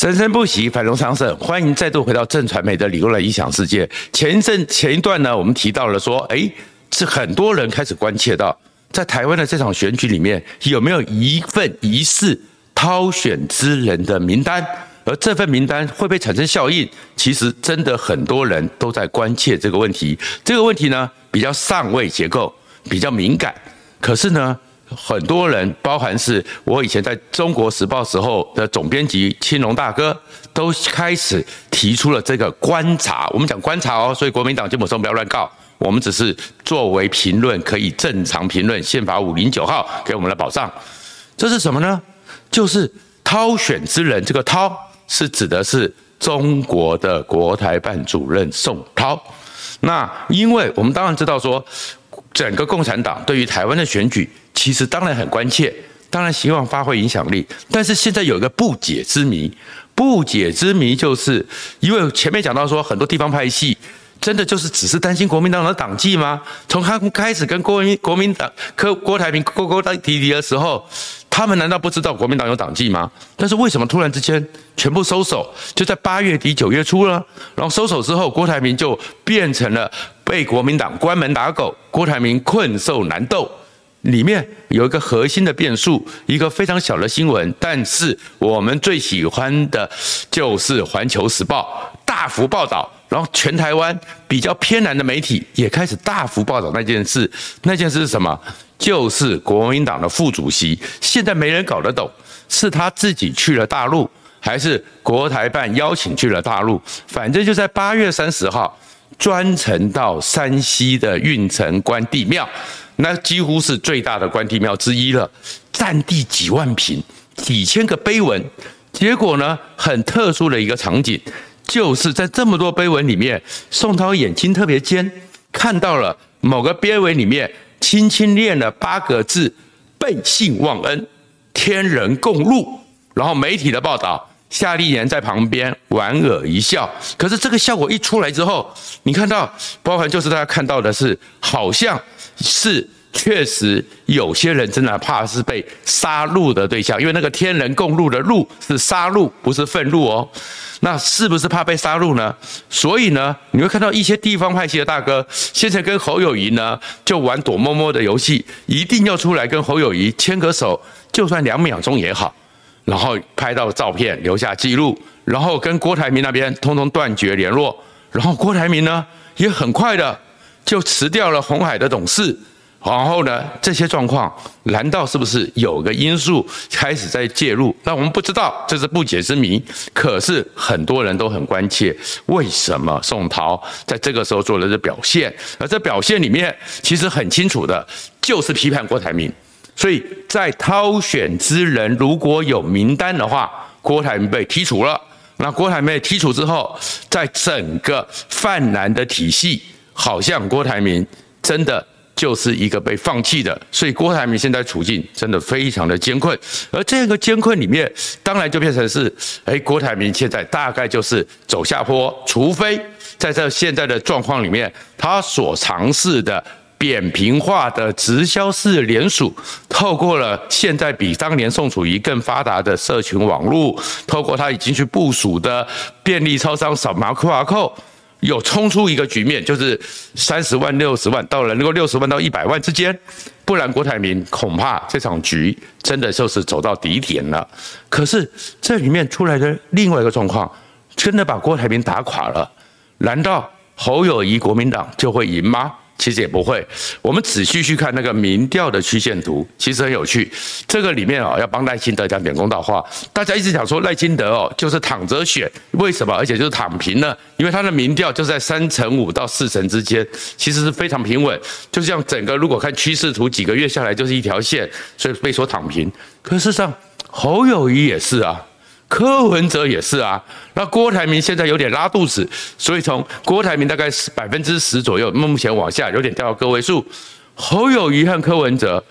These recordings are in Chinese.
生生不息，繁荣昌盛。欢迎再度回到正传媒的理工男异想世界。前一阵前一段呢，我们提到了说，诶，是很多人开始关切到，在台湾的这场选举里面，有没有一份疑似掏选之人的名单？而这份名单会不会产生效应？其实真的很多人都在关切这个问题。这个问题呢，比较上位结构，比较敏感。可是呢，很多人，包含是我以前在中国时报时候的总编辑青龙大哥，都开始提出了这个观察。我们讲观察哦，所以国民党基本上不要乱告，我们只是作为评论，可以正常评论。宪法五零九号给我们的保障，这是什么呢？就是挑选之人。这个挑是指的是中国的国台办主任宋涛。那因为我们当然知道说，整个共产党对于台湾的选举。其实当然很关切，当然希望发挥影响力，但是现在有一个不解之谜，不解之谜就是因为前面讲到说很多地方派系真的就是只是担心国民党的党纪吗？从他们开始跟国民国民党、柯郭台铭勾勾搭提提的时候，他们难道不知道国民党有党纪吗？但是为什么突然之间全部收手？就在八月底九月初了，然后收手之后，郭台铭就变成了被国民党关门打狗，郭台铭困兽难斗。里面有一个核心的变数，一个非常小的新闻，但是我们最喜欢的就是《环球时报》大幅报道，然后全台湾比较偏南的媒体也开始大幅报道那件事。那件事是什么？就是国民党的副主席，现在没人搞得懂，是他自己去了大陆，还是国台办邀请去了大陆？反正就在八月三十号，专程到山西的运城关帝庙。那几乎是最大的关帝庙之一了，占地几万平，几千个碑文。结果呢，很特殊的一个场景，就是在这么多碑文里面，宋涛眼睛特别尖，看到了某个碑文里面轻轻念了八个字：“背信忘恩，天人共怒。”然后媒体的报道，夏立言在旁边莞尔一笑。可是这个效果一出来之后，你看到，包含就是大家看到的是，好像。是，确实有些人真的怕是被杀戮的对象，因为那个天人共怒的怒是杀戮，不是愤怒哦。那是不是怕被杀戮呢？所以呢，你会看到一些地方派系的大哥，现在跟侯友谊呢就玩躲猫猫的游戏，一定要出来跟侯友谊牵个手，就算两秒钟也好，然后拍到照片留下记录，然后跟郭台铭那边通通断绝联络，然后郭台铭呢也很快的。就辞掉了鸿海的董事，然后呢，这些状况难道是不是有个因素开始在介入？那我们不知道，这是不解之谜。可是很多人都很关切，为什么宋涛在这个时候做了这表现？而这表现里面其实很清楚的，就是批判郭台铭。所以在挑选之人如果有名单的话，郭台铭被剔除了。那郭台铭被剔除之后，在整个泛蓝的体系。好像郭台铭真的就是一个被放弃的，所以郭台铭现在处境真的非常的艰困。而这个艰困里面，当然就变成是，哎，郭台铭现在大概就是走下坡，除非在这现在的状况里面，他所尝试的扁平化的直销式连署，透过了现在比当年宋楚瑜更发达的社群网络，透过他已经去部署的便利超商扫描 QR code。有冲出一个局面，就是三十万、六十万到了能够六十万到一百万之间，不然郭台铭恐怕这场局真的就是走到底点了。可是这里面出来的另外一个状况，真的把郭台铭打垮了，难道侯友谊国民党就会赢吗？其实也不会，我们仔细去看那个民调的曲线图，其实很有趣。这个里面啊，要帮赖清德讲点公道话。大家一直讲说赖清德哦，就是躺着选，为什么？而且就是躺平呢？因为他的民调就在三成五到四成之间，其实是非常平稳。就像整个如果看趋势图，几个月下来就是一条线，所以被说躺平。可事实上，侯友谊也是啊。柯文哲也是啊，那郭台铭现在有点拉肚子，所以从郭台铭大概是百分之十左右，目前往下有点掉到个位数。侯友谊和柯文哲，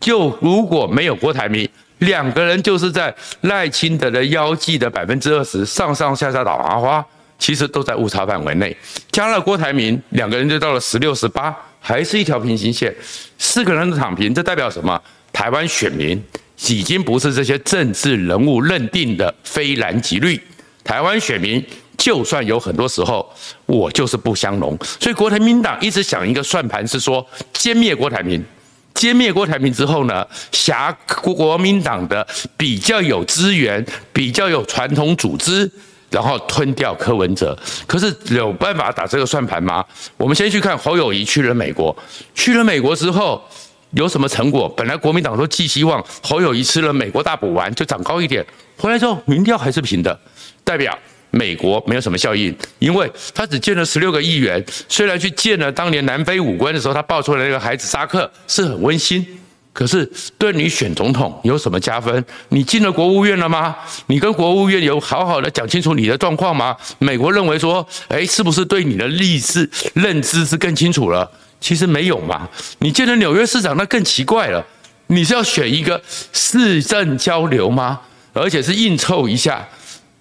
就如果没有郭台铭，两个人就是在赖清德的腰际的百分之二十上上下下打麻花，其实都在误差范围内。加了郭台铭，两个人就到了十六十八，还是一条平行线。四个人的躺平，这代表什么？台湾选民。已经不是这些政治人物认定的非蓝即绿。台湾选民就算有很多时候我就是不相容，所以国台民党一直想一个算盘是说歼灭郭台铭。歼灭郭台铭之后呢，挟国民党的比较有资源、比较有传统组织，然后吞掉柯文哲。可是有办法打这个算盘吗？我们先去看侯友宜去了美国，去了美国之后有什么成果？本来国民党都寄希望侯友谊吃了美国大补丸就长高一点，回来之后民调还是平的，代表。美国没有什么效应，因为他只见了十六个议员。虽然去见了当年南非武官的时候，他抱出来那个孩子沙克是很温馨，可是对你选总统有什么加分？你进了国务院了吗？你跟国务院有好好的讲清楚你的状况吗？美国认为说，哎，是不是对你的历史认知是更清楚了？其实没有嘛。你见了纽约市长，那更奇怪了。你是要选一个市政交流吗？而且是应酬一下。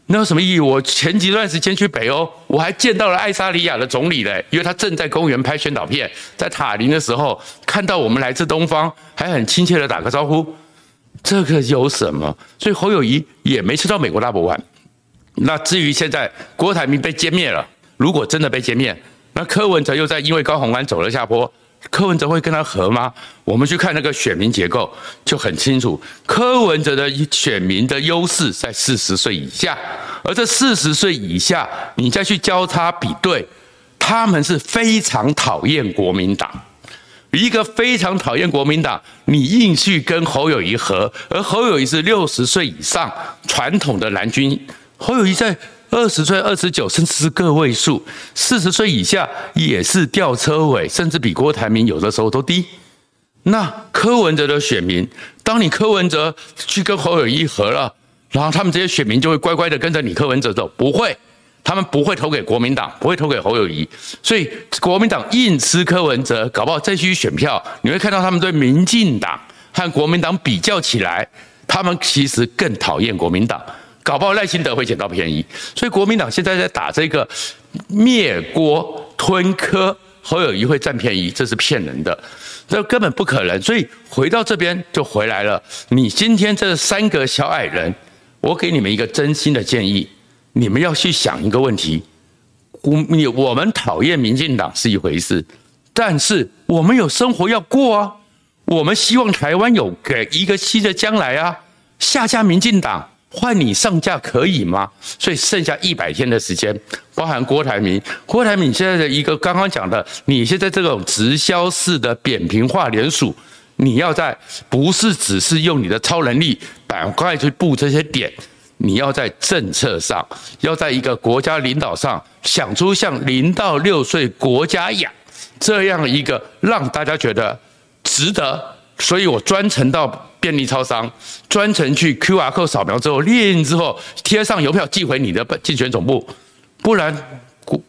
那有什么意义？我前几段时间去北欧，我还见到了爱沙尼亚的总理嘞，因为他正在公园拍宣导片，在塔林的时候看到我们来自东方，还很亲切的打个招呼。这个有什么？所以侯友宜也没吃到美国大补丸。那至于现在郭台铭被歼灭了，如果真的被歼灭，那柯文哲又在因为高虹安走了下坡。柯文哲会跟他合吗？我们去看那个选民结构就很清楚。柯文哲的选民的优势在四十岁以下，而这四十岁以下，你再去交叉比对，他们是非常讨厌国民党。一个非常讨厌国民党，你硬去跟侯友谊合，而侯友谊是六十岁以上传统的蓝军，侯友谊在。二十岁、二十九，甚至是个位数；四十岁以下也是吊车尾，甚至比郭台铭有的时候都低。那柯文哲的选民，当你柯文哲去跟侯友谊合了，然后他们这些选民就会乖乖的跟着你柯文哲走，不会，他们不会投给国民党，不会投给侯友谊。所以国民党硬吃柯文哲，搞不好这区选票，你会看到他们对民进党和国民党比较起来，他们其实更讨厌国民党。搞不好赖清德会捡到便宜，所以国民党现在在打这个灭郭吞柯，侯友谊会占便宜，这是骗人的，这根本不可能。所以回到这边就回来了。你今天这三个小矮人，我给你们一个真心的建议，你们要去想一个问题：我你我们讨厌民进党是一回事，但是我们有生活要过啊，我们希望台湾有给一个新的将来啊，下架民进党。换你上架可以吗？所以剩下一百天的时间，包含郭台铭，郭台铭现在的一个刚刚讲的，你现在这种直销式的扁平化联署，你要在不是只是用你的超能力赶快去布这些点，你要在政策上，要在一个国家领导上想出像零到六岁国家养这样一个让大家觉得值得。所以我专程到便利超商，专程去 QR code 扫描之后，列印之后贴上邮票寄回你的竞选总部，不然郭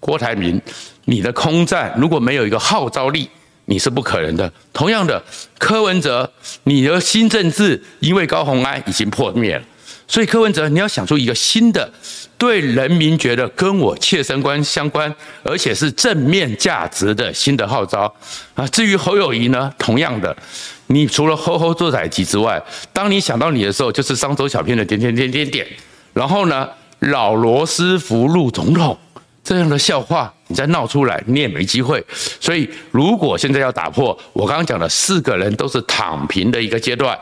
郭台铭，你的空战如果没有一个号召力，你是不可能的。同样的，柯文哲，你的新政治因为高虹安已经破灭了。所以柯文哲，你要想出一个新的，对人民觉得跟我切身关相关，而且是正面价值的新的号召啊。至于侯友谊呢，同样的，你除了吼吼做宰鸡之外，当你想到你的时候，就是商周小片的点点点点点。然后呢，老罗斯福路总统这样的笑话，你再闹出来，你也没机会。所以，如果现在要打破我刚刚讲的四个人都是躺平的一个阶段，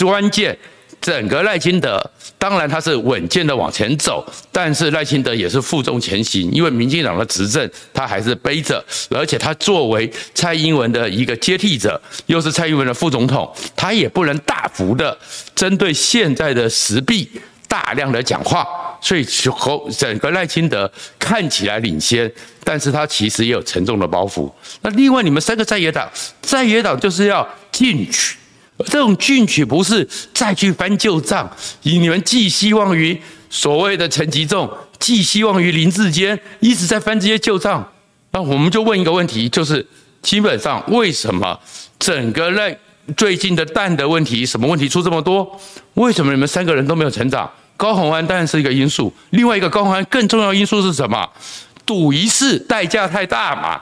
关键。整个赖清德，当然他是稳健的往前走，但是赖清德也是负重前行，因为民进党的执政他还是背着，而且他作为蔡英文的一个接替者，又是蔡英文的副总统，他也不能大幅的针对现在的时弊大量的讲话，所以后整个赖清德看起来领先，但是他其实也有沉重的包袱。那另外你们三个在野党，在野党就是要进取。这种进取不是再去翻旧账，以你们寄希望于所谓的陈吉仲，寄希望于林志坚，一直在翻这些旧账。那我们就问一个问题，就是基本上为什么整个赖最近的蛋的问题，什么问题出这么多？为什么你们三个人都没有成长？高虹安当然是一个因素，另外一个高虹安更重要因素是什么？赌一次代价太大嘛，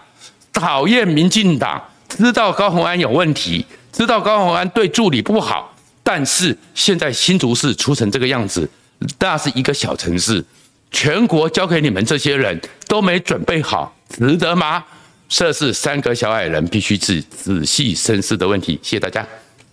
讨厌民进党，知道高虹安有问题。知道高鸿安对助理不好，但是现在新竹市出成这个样子，那是一个小城市，全国交给你们这些人都没准备好，值得吗？这是三个小矮人必须仔仔细深思的问题。谢谢大家。